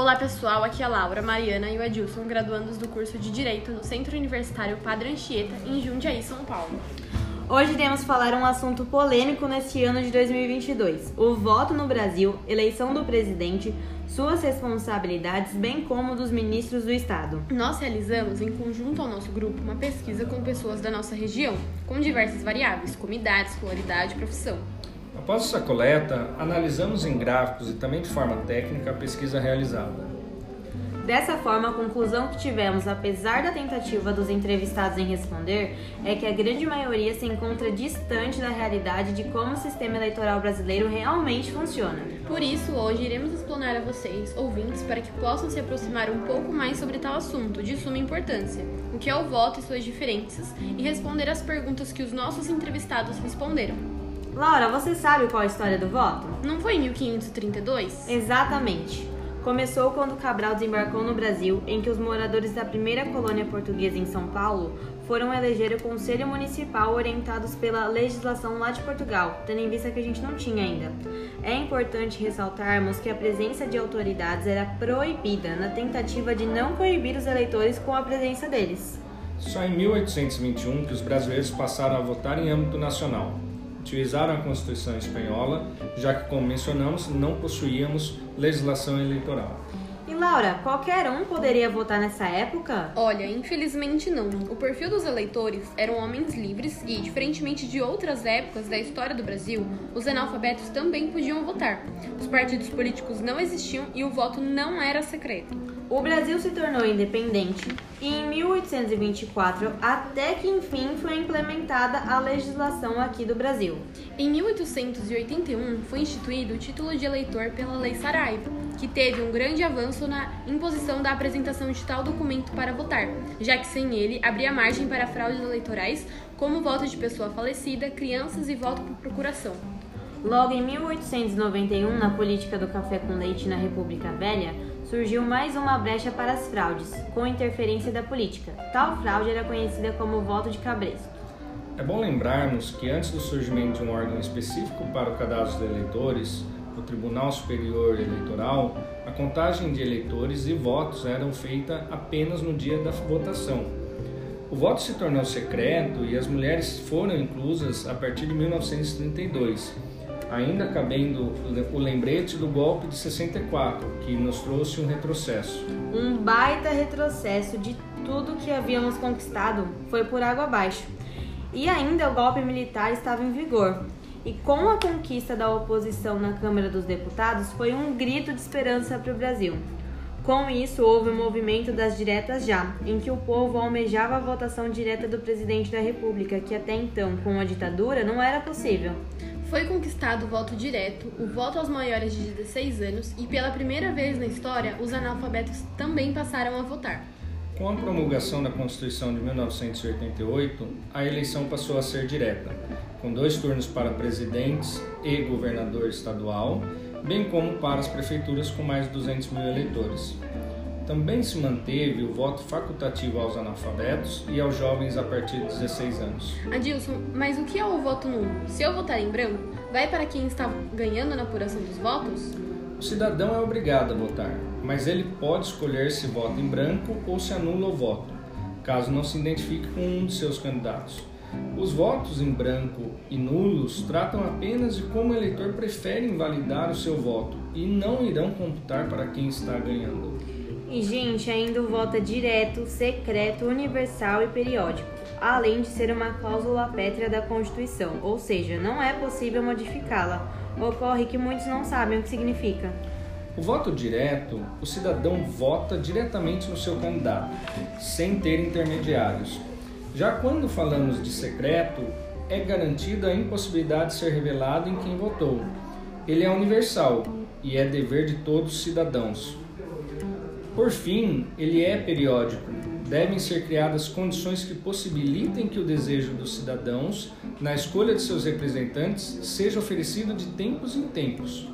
Olá pessoal, aqui é a Laura, Mariana e o Edilson, graduandos do curso de Direito no Centro Universitário Padre Anchieta, em Jundiaí, São Paulo. Hoje iremos falar um assunto polêmico neste ano de 2022: o voto no Brasil, eleição do presidente, suas responsabilidades, bem como dos ministros do Estado. Nós realizamos, em conjunto ao nosso grupo, uma pesquisa com pessoas da nossa região, com diversas variáveis, como idade, escolaridade e profissão. Após essa coleta, analisamos em gráficos e também de forma técnica a pesquisa realizada. Dessa forma, a conclusão que tivemos, apesar da tentativa dos entrevistados em responder, é que a grande maioria se encontra distante da realidade de como o sistema eleitoral brasileiro realmente funciona. Por isso, hoje iremos explanar a vocês, ouvintes, para que possam se aproximar um pouco mais sobre tal assunto de suma importância, o que é o voto e suas diferenças, e responder as perguntas que os nossos entrevistados responderam. Laura, você sabe qual é a história do voto? Não foi em 1532? Exatamente. Começou quando Cabral desembarcou no Brasil, em que os moradores da primeira colônia portuguesa em São Paulo foram eleger o Conselho Municipal orientados pela legislação lá de Portugal, tendo em vista que a gente não tinha ainda. É importante ressaltarmos que a presença de autoridades era proibida na tentativa de não coibir os eleitores com a presença deles. Só em 1821 que os brasileiros passaram a votar em âmbito nacional utilizaram a Constituição Espanhola, já que, como mencionamos, não possuíamos legislação eleitoral. E Laura, qualquer um poderia votar nessa época? Olha, infelizmente não. O perfil dos eleitores eram homens livres e, diferentemente de outras épocas da história do Brasil, os analfabetos também podiam votar. Os partidos políticos não existiam e o voto não era secreto. O Brasil se tornou independente e em 1824 até que enfim foi implementada a legislação aqui do Brasil. Em 1881 foi instituído o título de eleitor pela Lei Saraiva, que teve um grande avanço na imposição da apresentação de tal documento para votar, já que sem ele abria margem para fraudes eleitorais, como voto de pessoa falecida, crianças e voto por procuração. Logo em 1891, na política do café com leite na República Velha, surgiu mais uma brecha para as fraudes, com interferência da política. Tal fraude era conhecida como voto de cabresto. É bom lembrarmos que antes do surgimento de um órgão específico para o cadastro de eleitores, o Tribunal Superior Eleitoral, a contagem de eleitores e votos eram feita apenas no dia da votação. O voto se tornou secreto e as mulheres foram inclusas a partir de 1932 ainda cabendo o lembrete do golpe de 64, que nos trouxe um retrocesso. Um baita retrocesso de tudo que havíamos conquistado foi por água abaixo. E ainda o golpe militar estava em vigor. E com a conquista da oposição na Câmara dos Deputados, foi um grito de esperança para o Brasil. Com isso, houve o um movimento das diretas já, em que o povo almejava a votação direta do presidente da República, que até então, com a ditadura, não era possível. Foi conquistado o voto direto, o voto aos maiores de 16 anos e pela primeira vez na história, os analfabetos também passaram a votar. Com a promulgação da Constituição de 1988, a eleição passou a ser direta, com dois turnos para presidentes e governador estadual, bem como para as prefeituras com mais de 200 mil eleitores. Também se manteve o voto facultativo aos analfabetos e aos jovens a partir de 16 anos. Adilson, mas o que é o voto nulo? Se eu votar em branco, vai para quem está ganhando na apuração dos votos? O cidadão é obrigado a votar, mas ele pode escolher se vota em branco ou se anula o voto, caso não se identifique com um de seus candidatos. Os votos em branco e nulos tratam apenas de como o eleitor prefere invalidar o seu voto e não irão computar para quem está ganhando. E, gente, ainda o voto é direto, secreto, universal e periódico, além de ser uma cláusula pétrea da Constituição, ou seja, não é possível modificá-la. Ocorre que muitos não sabem o que significa. O voto direto, o cidadão vota diretamente no seu candidato, sem ter intermediários. Já quando falamos de secreto, é garantida a impossibilidade de ser revelado em quem votou. Ele é universal e é dever de todos os cidadãos. Por fim, ele é periódico. Devem ser criadas condições que possibilitem que o desejo dos cidadãos na escolha de seus representantes seja oferecido de tempos em tempos.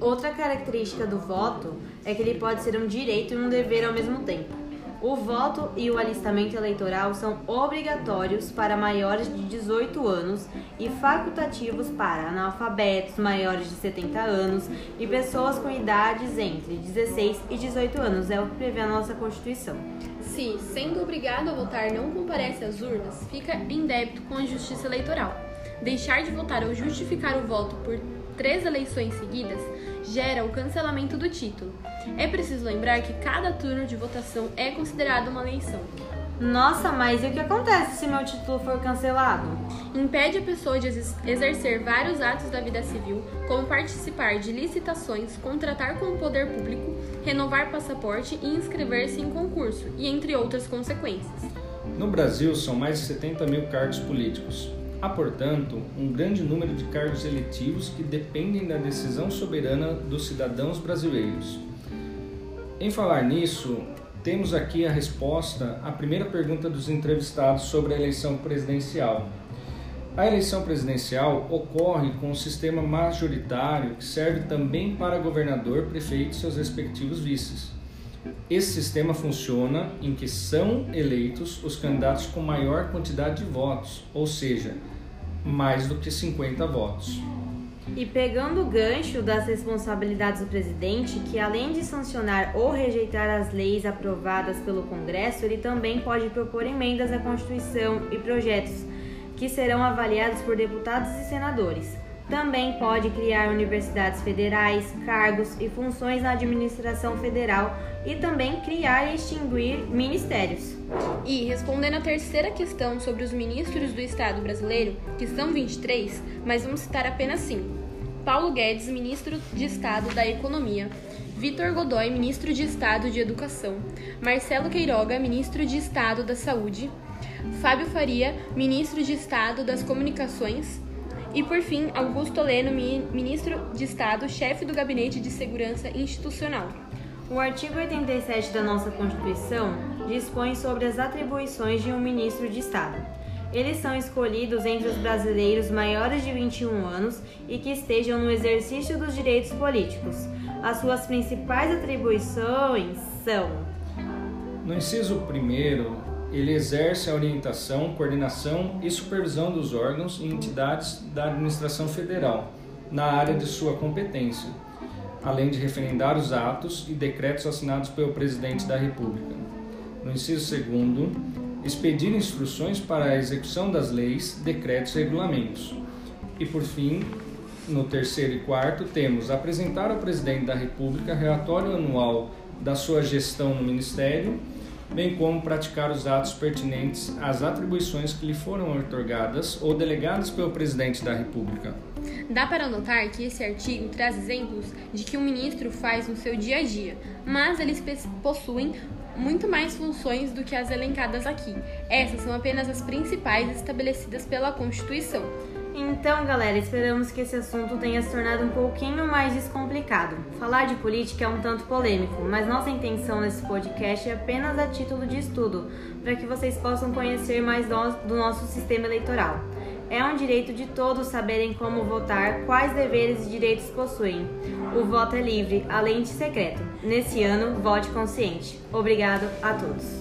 Outra característica do voto é que ele pode ser um direito e um dever ao mesmo tempo. O voto e o alistamento eleitoral são obrigatórios para maiores de 18 anos e facultativos para analfabetos maiores de 70 anos e pessoas com idades entre 16 e 18 anos, é o que prevê a nossa Constituição. Se, sendo obrigado a votar, não comparece às urnas, fica em débito com a Justiça Eleitoral. Deixar de votar ou justificar o voto por três eleições seguidas gera o cancelamento do título. É preciso lembrar que cada turno de votação é considerado uma eleição. Nossa, mas e o que acontece se meu título for cancelado? Impede a pessoa de exercer vários atos da vida civil, como participar de licitações, contratar com o poder público, renovar passaporte e inscrever-se em concurso, e entre outras consequências. No Brasil, são mais de 70 mil cargos políticos. Há, portanto, um grande número de cargos eletivos que dependem da decisão soberana dos cidadãos brasileiros. Em falar nisso, temos aqui a resposta à primeira pergunta dos entrevistados sobre a eleição presidencial. A eleição presidencial ocorre com um sistema majoritário que serve também para governador, prefeito e seus respectivos vices. Esse sistema funciona em que são eleitos os candidatos com maior quantidade de votos, ou seja, mais do que 50 votos. E pegando o gancho das responsabilidades do presidente, que além de sancionar ou rejeitar as leis aprovadas pelo Congresso, ele também pode propor emendas à Constituição e projetos que serão avaliados por deputados e senadores. Também pode criar universidades federais, cargos e funções na administração federal e também criar e extinguir ministérios. E respondendo à terceira questão sobre os ministros do Estado brasileiro, que são 23, mas vamos citar apenas 5. Paulo Guedes, ministro de Estado da Economia. Vitor Godoy, ministro de Estado de Educação. Marcelo Queiroga, ministro de Estado da Saúde. Fábio Faria, ministro de Estado das Comunicações. E por fim, Augusto Leno, ministro de Estado, chefe do Gabinete de Segurança Institucional. O artigo 87 da nossa Constituição dispõe sobre as atribuições de um ministro de Estado. Eles são escolhidos entre os brasileiros maiores de 21 anos e que estejam no exercício dos direitos políticos. As suas principais atribuições são: No inciso 1, ele exerce a orientação, coordenação e supervisão dos órgãos e entidades da administração federal na área de sua competência, além de referendar os atos e decretos assinados pelo presidente da República. No inciso segundo, expedir instruções para a execução das leis, decretos e regulamentos. E por fim, no terceiro e quarto, temos apresentar ao presidente da República relatório anual da sua gestão no ministério bem como praticar os atos pertinentes às atribuições que lhe foram otorgadas ou delegadas pelo presidente da República. Dá para notar que esse artigo traz exemplos de que um ministro faz no seu dia a dia, mas eles possuem muito mais funções do que as elencadas aqui. Essas são apenas as principais estabelecidas pela Constituição. Então, galera, esperamos que esse assunto tenha se tornado um pouquinho mais descomplicado. Falar de política é um tanto polêmico, mas nossa intenção nesse podcast é apenas a título de estudo, para que vocês possam conhecer mais do nosso sistema eleitoral. É um direito de todos saberem como votar, quais deveres e direitos possuem. O voto é livre, além de secreto. Nesse ano, vote consciente. Obrigado a todos.